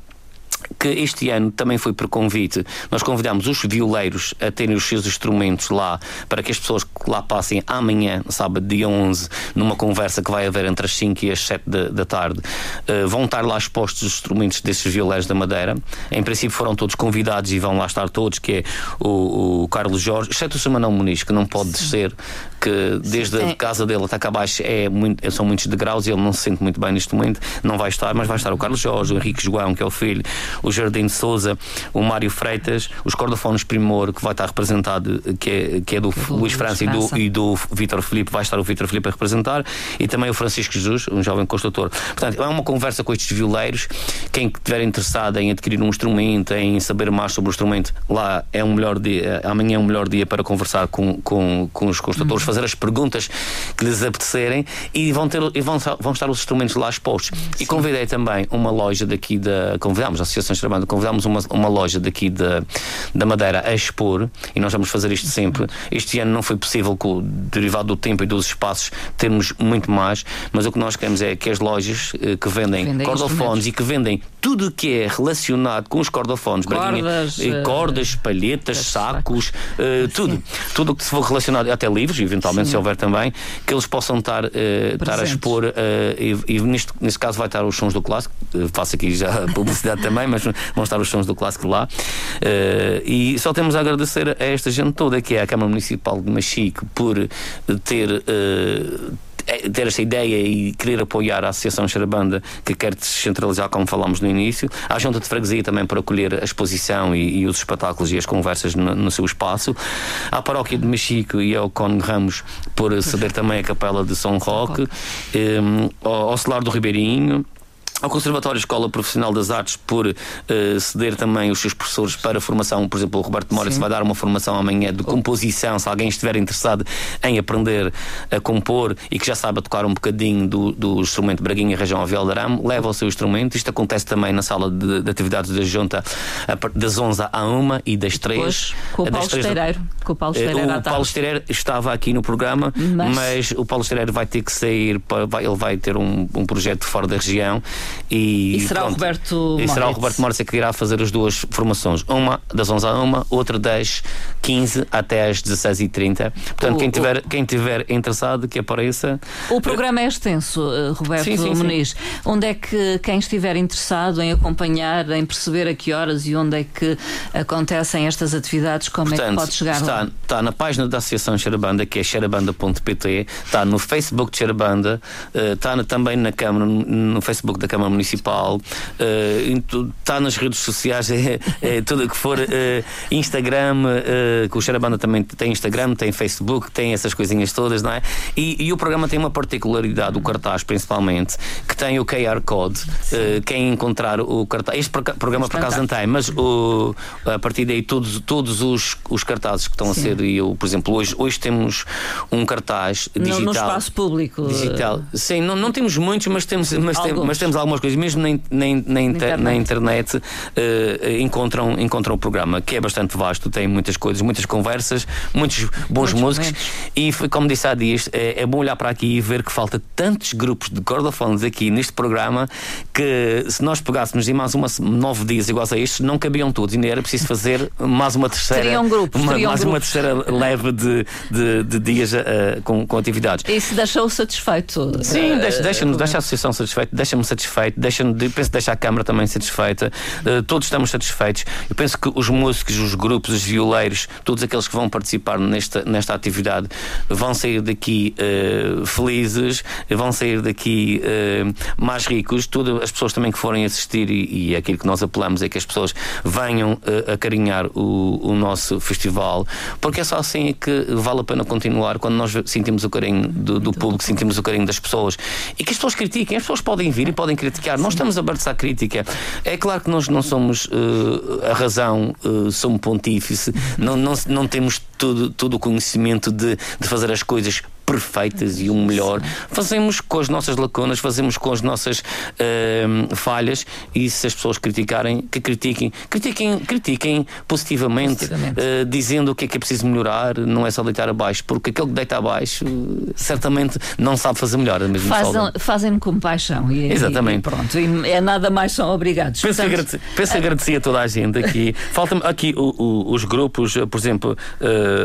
Speaker 2: que este ano também foi por convite. Nós convidamos os violeiros a terem os seus instrumentos lá para que as pessoas que lá passem amanhã, sábado, dia 11, numa conversa que vai haver entre as 5 e as 7 da, da tarde, uh, vão estar lá expostos os instrumentos desses violeiros da Madeira. Em princípio foram todos convidados e vão lá estar todos, que é o, o Carlos Jorge, exceto o Samanão Muniz, que não pode Sim. descer, que desde Sim. a casa dele até cá abaixo é muito, são muitos degraus e ele não se sente muito bem neste momento, não vai estar, mas vai estar o Carlos Jorge, o Henrique João, que é o filho, o Jardim de Souza, o Mário Freitas, os cordofones Primor, que vai estar representado, que é, que é do que Luís França e do, e do Vítor Felipe, vai estar o Vítor Felipe a representar, e também o Francisco Jesus, um jovem construtor. Portanto, é uma conversa com estes violeiros. Quem estiver interessado em adquirir um instrumento, em saber mais sobre o instrumento, lá é um melhor dia, amanhã é um melhor dia para conversar com, com, com os construtores. Fazer as perguntas que lhes apetecerem e vão, ter, e vão, vão estar os instrumentos lá expostos. Sim. E convidei também uma loja daqui da. Convidámos a Associação Extremada, convidámos uma, uma loja daqui da, da Madeira a expor e nós vamos fazer isto sempre. Este ano não foi possível, com derivado do tempo e dos espaços, termos muito mais, mas o que nós queremos é que as lojas eh, que vendem, vendem cordofones e que vendem tudo o que é relacionado com os cordofones,
Speaker 1: cordas,
Speaker 2: braguinha, cordas palhetas, sacos, uh, tudo. Tudo o que se for relacionado, até livros, eventualmente, Sim. se houver também, que eles possam estar, uh, estar a expor. Uh, e, e neste, neste caso vai estar os sons do clássico. faço aqui já <laughs> a publicidade também, mas vão estar os sons do clássico lá. e só temos a agradecer a esta gente toda, que é a Câmara Municipal de Machique, por ter ter esta ideia e querer apoiar a Associação Xarabanda que quer descentralizar, como falámos no início, à Junta de Freguesia também para acolher a exposição e, e os espetáculos e as conversas no, no, seu espaço, à Paróquia de Mexico e ao Cone Ramos por ceder também a Capela de São Roque, um, ao, ao Celar do Ribeirinho ao Conservatório Escola Profissional das Artes por uh, ceder também os seus professores para formação. Por exemplo, o Roberto Moura vai dar uma formação amanhã de composição. Se alguém estiver interessado em aprender a compor e que já saiba tocar um bocadinho do, do instrumento Braguinha Região Avial de Arame, leva o seu instrumento. Isto acontece também na sala de, de atividades da Junta das 11 à 1 e das 3. Depois,
Speaker 1: com o Paulo Esteireiro. Com o Paulo Esteireiro,
Speaker 2: o Paulo Esteireiro estava aqui no programa, mas... mas... o Paulo Esteireiro vai ter que sair, para, vai, ele vai ter um, um projeto fora da região
Speaker 1: e, e será pronto, o Roberto
Speaker 2: E será o Roberto Moritz que irá fazer as duas formações. Uma das 11 a 1, outra das 15 até às 16h30. Portanto, o, quem, tiver, o... quem tiver interessado, que apareça.
Speaker 1: O programa é extenso, eh, Roberto sim, sim, Muniz. Sim. Onde é que quem estiver interessado em acompanhar, em perceber a que horas e onde é que acontecem estas atividades, como Portanto, é que pode chegar
Speaker 2: está,
Speaker 1: lá?
Speaker 2: Está na página da Associação Xerabanda, que é xerabanda.pt, está no Facebook de Xerabanda, eh, está também na Câmara, no Facebook da Câmara Municipal Municipal, está uh, nas redes sociais, <laughs> é, é tudo que for uh, Instagram, que o Xarabanda também tem Instagram, tem Facebook, tem essas coisinhas todas, não é? E, e o programa tem uma particularidade, o cartaz principalmente, que tem o QR Code. Quem encontrar o cartaz. Este programa por acaso não tem, mas o, a partir daí todos, todos os, os cartazes que estão Sim. a ser, e eu, por exemplo, hoje, hoje temos um cartaz digital. No,
Speaker 1: no espaço público.
Speaker 2: Digital. Sim, não, não temos muitos, mas temos, mas, tem, mas temos algumas coisas mesmo na, na, na, inter, na internet, uh, encontram, encontram o programa, que é bastante vasto, tem muitas coisas, muitas conversas, muitos bons muitos músicos. Momentos. E como disse há dias, é, é, bom olhar para aqui e ver que falta tantos grupos de cordofones aqui neste programa que se nós pegássemos em mais uma, nove dias iguais a estes, não cabiam todos, ainda era preciso fazer mais uma terceira.
Speaker 1: Teriam grupos,
Speaker 2: uma,
Speaker 1: teriam
Speaker 2: mais
Speaker 1: grupos.
Speaker 2: uma terceira leve de, de, de dias uh, com, com atividades.
Speaker 1: E se deixou satisfeito?
Speaker 2: Sim, deixa, deixa, deixa a associação satisfeita, deixa-me satisfeito, deixa-me penso que deixa a Câmara também satisfeita. Uh, todos estamos satisfeitos. Eu penso que os músicos, os grupos, os violeiros, todos aqueles que vão participar nesta, nesta atividade vão sair daqui uh, felizes, vão sair daqui uh, mais ricos. Tudo, as pessoas também que forem assistir, e, e é aquilo que nós apelamos é que as pessoas venham acarinhar o, o nosso festival, porque é só assim que vale a pena continuar quando nós sentimos o carinho do, do público, sentimos o carinho das pessoas e que as pessoas critiquem. As pessoas podem vir e podem criticar. Nós estamos abertos à crítica. É claro que nós não somos uh, a razão, uh, somos pontífice, não, não, não temos todo, todo o conhecimento de, de fazer as coisas perfeitas e o melhor. Fazemos com as nossas lacunas, fazemos com as nossas uh, falhas e se as pessoas criticarem, que critiquem, critiquem, critiquem positivamente, positivamente. Uh, dizendo o que é que é preciso melhorar, não é só deitar abaixo, porque aquele que deita abaixo uh, certamente não sabe fazer melhor.
Speaker 1: Fazem, fazem com paixão e, Exatamente. E, pronto, e é nada mais são obrigados.
Speaker 2: Penso, Portanto, agradecer, penso uh, agradecer a toda a gente aqui. <laughs> Faltam aqui o, o, os grupos, por exemplo,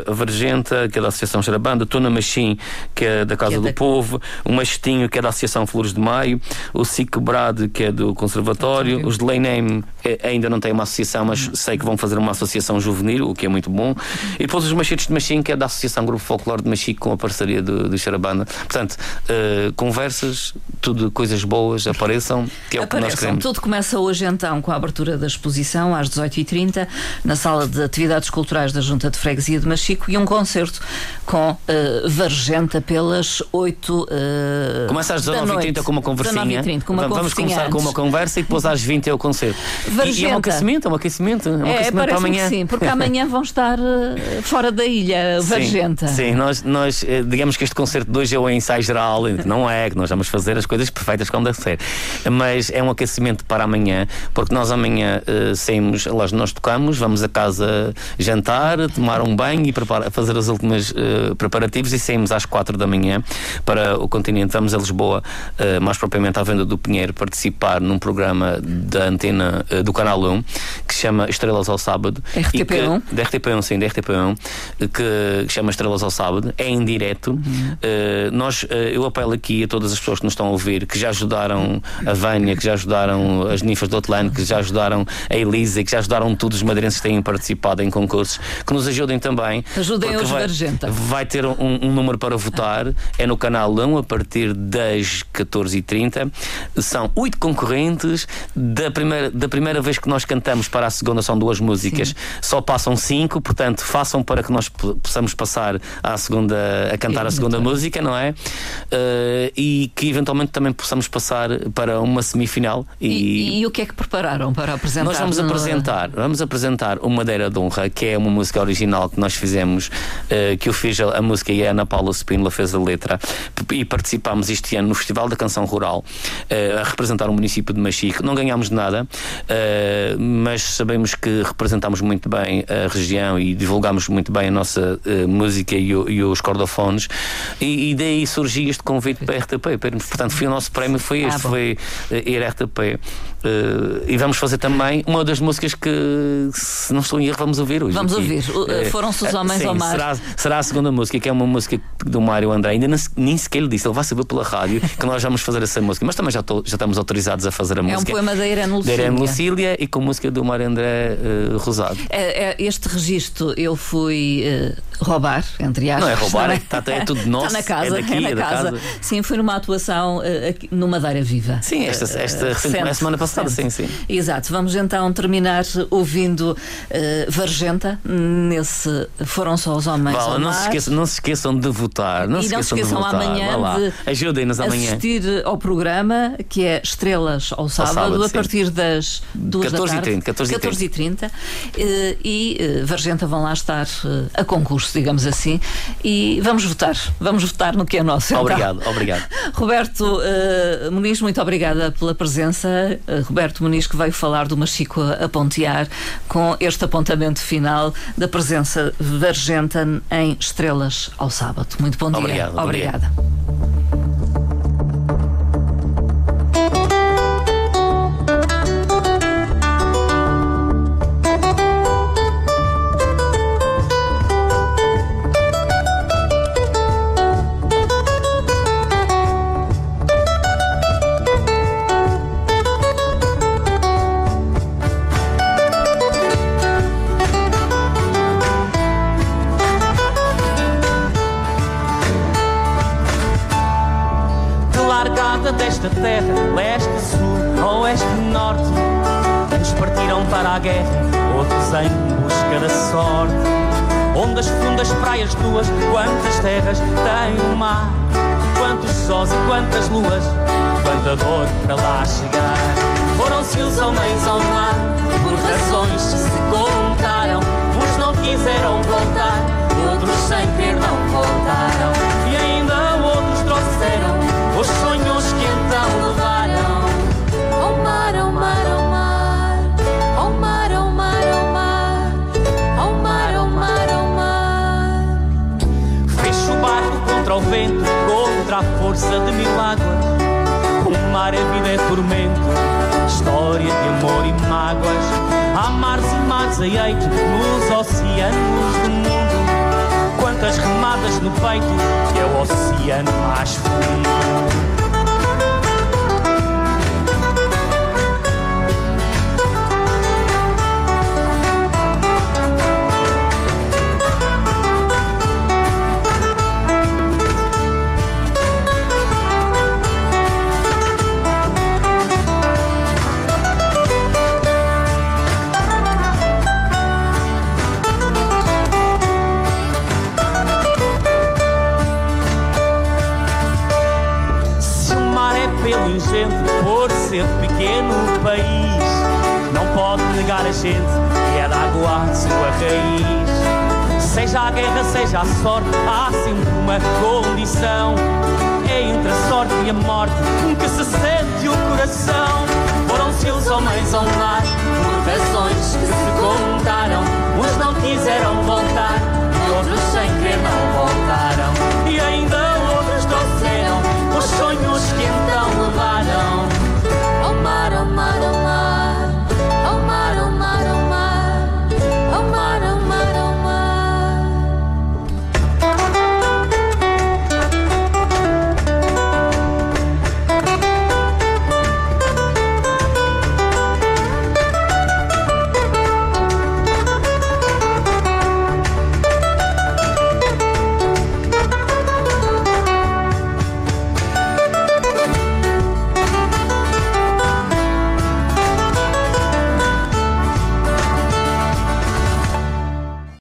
Speaker 2: a Vergenta, que é da Associação Xarabanda, Tona Machim, que é da Casa é do da... Povo, o Mastinho, que é da Associação Flores de Maio, o Cic Brade, que é do Conservatório, os de Leinem é, ainda não têm uma associação, mas uhum. sei que vão fazer uma associação juvenil, o que é muito bom, e depois os Machitos de Machim, que é da Associação Grupo Folclore de Machico, com a parceria do, do Xarabanda. Portanto, uh, conversas, tudo coisas boas, apareçam, que é apareçam. o que nós queremos.
Speaker 1: Tudo começa hoje então com a abertura da exposição às 18h30 na sala de atividades culturais da Junta de Freguesia de Machico e um concerto com uh, Vargenta pelas 8 uh,
Speaker 2: Começa às 19h30 com uma conversinha.
Speaker 1: 19h30, com uma
Speaker 2: Vamos começar
Speaker 1: antes.
Speaker 2: com uma conversa e depois às 20 é o concerto. E, e, é um aquecimento, é um aquecimento. É, um
Speaker 1: é
Speaker 2: aquecimento para amanhã.
Speaker 1: sim, porque amanhã vão estar uh, fora da ilha, Vargenta. <laughs>
Speaker 2: Sim, sim, nós, nós digamos que este concerto de hoje é o ensaio geral, não é, que nós vamos fazer as coisas perfeitas como deve ser. Mas é um aquecimento para amanhã, porque nós amanhã uh, saímos, nós tocamos, vamos a casa jantar, tomar um banho e preparar, fazer os últimos uh, preparativos e saímos às quatro da manhã para o continente. Vamos a Lisboa, uh, mais propriamente à venda do Pinheiro, participar num programa da antena uh, do Canal 1 que se chama Estrelas ao Sábado.
Speaker 1: RTP1?
Speaker 2: Da RTP1, sim, da RTP1, que, que chama Estrelas ao Sábado. É em direto. Uhum. Uh, nós, eu apelo aqui a todas as pessoas que nos estão a ouvir, que já ajudaram a Vânia, que já ajudaram as ninfas do Atlântico, que já ajudaram a Elisa, que já ajudaram todos os madeirenses que têm participado em concursos, que nos ajudem também.
Speaker 1: Ajudem os
Speaker 2: vai, vai ter um, um, número para votar, é no canal 1 a partir das 14h30. São oito concorrentes. Da primeira, da primeira vez que nós cantamos para a segunda são duas músicas, Sim. só passam cinco, portanto, façam para que nós possamos passar à segunda, a cantar a segunda música, não é? Uh, e que eventualmente também possamos passar para uma semifinal.
Speaker 1: E, e, e o que é que prepararam para apresentar?
Speaker 2: Nós vamos no... apresentar, vamos apresentar o Madeira de Honra, que é uma música original que nós fizemos, uh, que eu fiz a, a, música e a Ana Paula Spínola fez a letra, e participámos este ano no Festival da Canção Rural, uh, a representar o município de Machique. Não ganhámos nada, uh, mas sabemos que representámos muito bem a região e divulgámos muito bem a nossa música e, o, e, os cordofones, e, e, daí surgiu este convite para a RTP. Portanto, foi o nosso prémio, foi este, ah, foi ir à RTP. Uh, e vamos fazer também uma das músicas que, se não estou em erro, vamos ouvir hoje.
Speaker 1: Vamos aqui. ouvir. Uh, Foram-se os Homens sim, ao Mar.
Speaker 2: Será, será a segunda música, que é uma música do Mário André. Ainda nem sequer lhe disse, ele vai saber pela rádio que nós vamos fazer essa música. Mas também já, tô, já estamos autorizados a fazer a música.
Speaker 1: É um poema da Irene Lucília.
Speaker 2: Da Irene Lucília e com música do Mário André uh, Rosado.
Speaker 1: É, é, este registro eu fui roubar, entre aspas.
Speaker 2: Não é roubar, é, tá, é tudo <laughs> nosso.
Speaker 1: Está na casa, é, daqui, é na é casa. casa. Sim, foi numa atuação aqui, no Madeira Viva.
Speaker 2: Sim, esta, esta, esta semana passada sim, sim.
Speaker 1: Exato. Vamos então terminar ouvindo uh, Vargenta nesse Foram Só os Homens.
Speaker 2: Vala, não, se esqueçam, não se esqueçam de votar. Não,
Speaker 1: e
Speaker 2: se
Speaker 1: não
Speaker 2: se
Speaker 1: esqueçam amanhã de
Speaker 2: Ajudem-nos amanhã.
Speaker 1: assistir ao programa que é Estrelas ao sábado, ao sábado a partir das 2
Speaker 2: 14
Speaker 1: da tarde.
Speaker 2: 14
Speaker 1: 14 e 30. 14 uh, e uh, Vargenta vão lá estar uh, a concurso, digamos assim. E vamos votar. Vamos votar no que é nosso. Então.
Speaker 2: Obrigado, obrigado. <laughs>
Speaker 1: Roberto uh, Muniz, muito obrigada pela presença. Roberto Muniz que veio falar do Machico a pontear com este apontamento final da presença de Argenta em Estrelas ao sábado. Muito bom dia.
Speaker 2: Obrigado,
Speaker 1: Obrigada.
Speaker 5: Desta terra, leste, sul, oeste, norte. Uns partiram para a guerra, outros em busca da sorte. Ondas fundas, praias duas, quantas terras tem o mar? Quantos sós e quantas luas, quanta dor para lá chegar. Foram-se os homens ao mar, por razões que se contaram. Uns não quiseram voltar, outros sem ter não voltaram. Contra a força de mil águas. O mar, a vida é tormento, história de amor e mágoas. Há mares e mares a eito nos oceanos do mundo. Quantas remadas no peito, que é o oceano mais fundo.